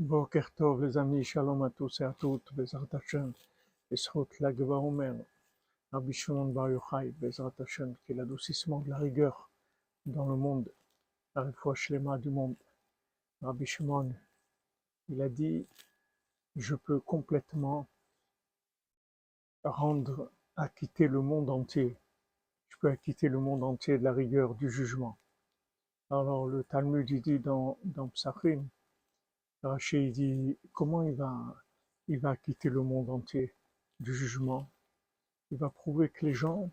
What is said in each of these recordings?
Boker Tov, les amis, shalom à tous et à toutes, Bezrat Hashem, Esrot Lagva Omer, Rabbi Shimon Bar Yochai, Bezrat Hashem, qui est l'adoucissement de la rigueur dans le monde, la réfoua shlema du monde. Rabbi Shimon, il a dit, je peux complètement rendre, acquitter le monde entier, je peux acquitter le monde entier de la rigueur du jugement. Alors le Talmud il dit dans, dans Psachim, Rachid dit comment il va, il va quitter le monde entier du jugement? Il va prouver que les gens,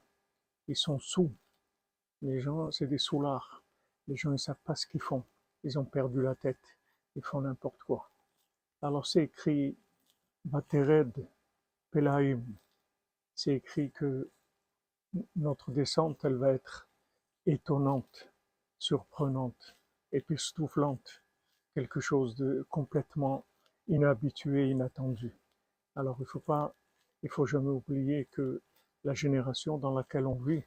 ils sont sous. Les gens, c'est des soulards. Les gens, ils savent pas ce qu'ils font. Ils ont perdu la tête. Ils font n'importe quoi. Alors c'est écrit Batered Pelaim. C'est écrit que notre descente, elle va être étonnante, surprenante, époustouflante quelque chose de complètement inhabitué, inattendu. Alors il faut pas, il faut jamais oublier que la génération dans laquelle on vit,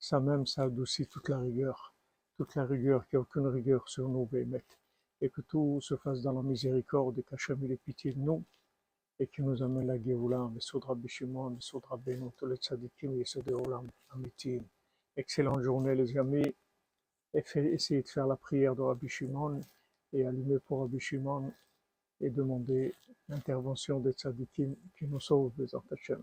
ça même, ça adoucit toute la rigueur, toute la rigueur, qu'il n'y a aucune rigueur sur nous, Bémet, et que tout se fasse dans la miséricorde et qu'Hachem ait pitié de nous, et qu'il nous amène la Géoula, Mesodra Bishimon, Mesodra Beno, tous les tzadikim, Yesod Olam, Amitim. Excellente journée, les amis, et essayez de faire la prière de Rabbi Shimon, et allumer pour Rabbi Shimon et demander l'intervention des tzadikim qui nous sauvent, des Hashem.